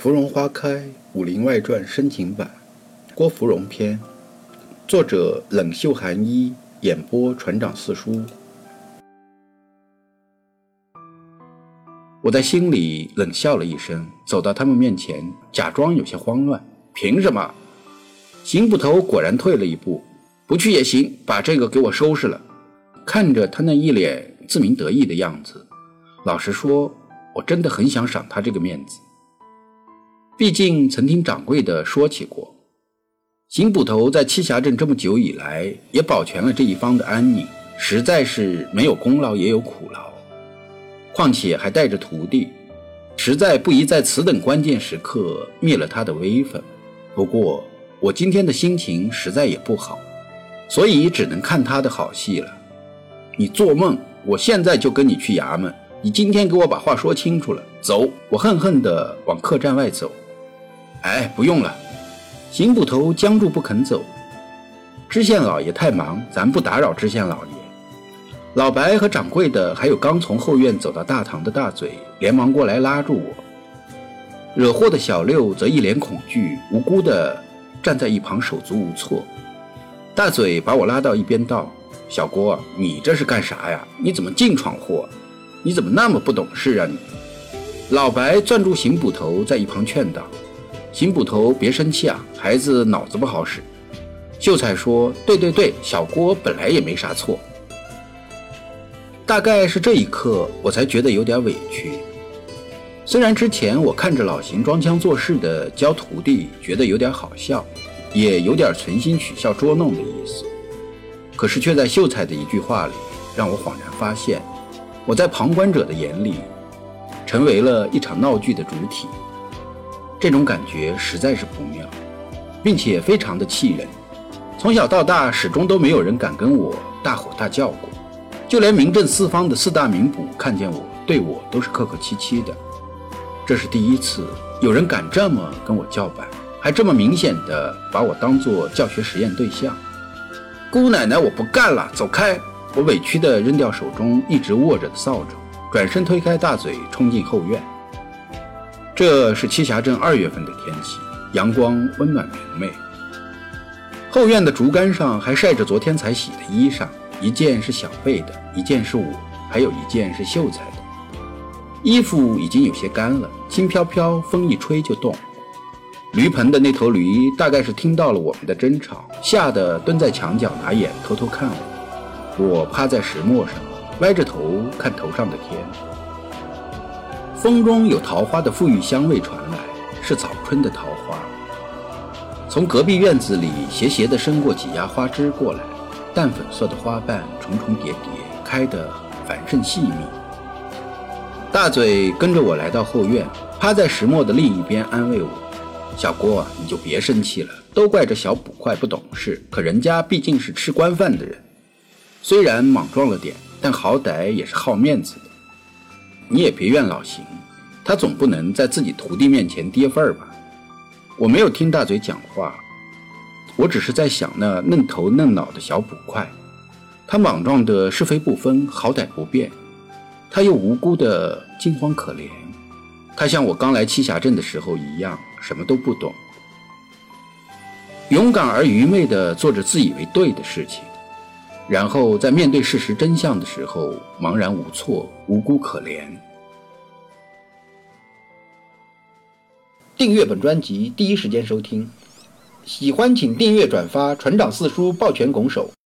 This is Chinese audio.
芙蓉花开《武林外传》深情版，郭芙蓉篇，作者冷袖寒衣，演播船长四叔。我在心里冷笑了一声，走到他们面前，假装有些慌乱。凭什么？邢捕头果然退了一步，不去也行，把这个给我收拾了。看着他那一脸自鸣得意的样子，老实说，我真的很想赏他这个面子。毕竟曾听掌柜的说起过，邢捕头在栖霞镇这么久以来，也保全了这一方的安宁，实在是没有功劳也有苦劳。况且还带着徒弟，实在不宜在此等关键时刻灭了他的威风。不过我今天的心情实在也不好，所以只能看他的好戏了。你做梦！我现在就跟你去衙门，你今天给我把话说清楚了。走！我恨恨地往客栈外走。哎，不用了。邢捕头僵住不肯走。知县老爷太忙，咱不打扰知县老爷。老白和掌柜的，还有刚从后院走到大堂的大嘴，连忙过来拉住我。惹祸的小六则一脸恐惧，无辜地站在一旁手足无措。大嘴把我拉到一边道：“小郭，你这是干啥呀？你怎么净闯祸？你怎么那么不懂事啊你？”老白攥住邢捕头，在一旁劝道。邢捕头，别生气啊，孩子脑子不好使。秀才说：“对对对，小郭本来也没啥错。”大概是这一刻，我才觉得有点委屈。虽然之前我看着老邢装腔作势的教徒弟，觉得有点好笑，也有点存心取笑捉弄的意思，可是却在秀才的一句话里，让我恍然发现，我在旁观者的眼里，成为了一场闹剧的主体。这种感觉实在是不妙，并且非常的气人。从小到大，始终都没有人敢跟我大吼大叫过，就连名震四方的四大名捕看见我，对我都是客客气气的。这是第一次有人敢这么跟我叫板，还这么明显的把我当做教学实验对象。姑奶奶，我不干了，走开！我委屈地扔掉手中一直握着的扫帚，转身推开大嘴，冲进后院。这是栖霞镇二月份的天气，阳光温暖明媚。后院的竹竿上还晒着昨天才洗的衣裳，一件是小贝的，一件是我，还有一件是秀才的。衣服已经有些干了，轻飘飘，风一吹就动。驴棚的那头驴大概是听到了我们的争吵，吓得蹲在墙角拿眼偷偷看我。我趴在石磨上，歪着头看头上的天。风中有桃花的馥郁香味传来，是早春的桃花。从隔壁院子里斜斜地伸过几芽花枝过来，淡粉色的花瓣重重叠叠，开得繁盛细密。大嘴跟着我来到后院，趴在石磨的另一边安慰我：“小郭，你就别生气了，都怪这小捕快不懂事。可人家毕竟是吃官饭的人，虽然莽撞了点，但好歹也是好面子的。”你也别怨老邢，他总不能在自己徒弟面前跌份儿吧？我没有听大嘴讲话，我只是在想那嫩头嫩脑的小捕快，他莽撞的是非不分，好歹不变，他又无辜的惊慌可怜，他像我刚来栖霞镇的时候一样，什么都不懂，勇敢而愚昧的做着自以为对的事情。然后在面对事实真相的时候，茫然无措，无辜可怜。订阅本专辑，第一时间收听。喜欢请订阅转发，船长四叔抱拳拱手。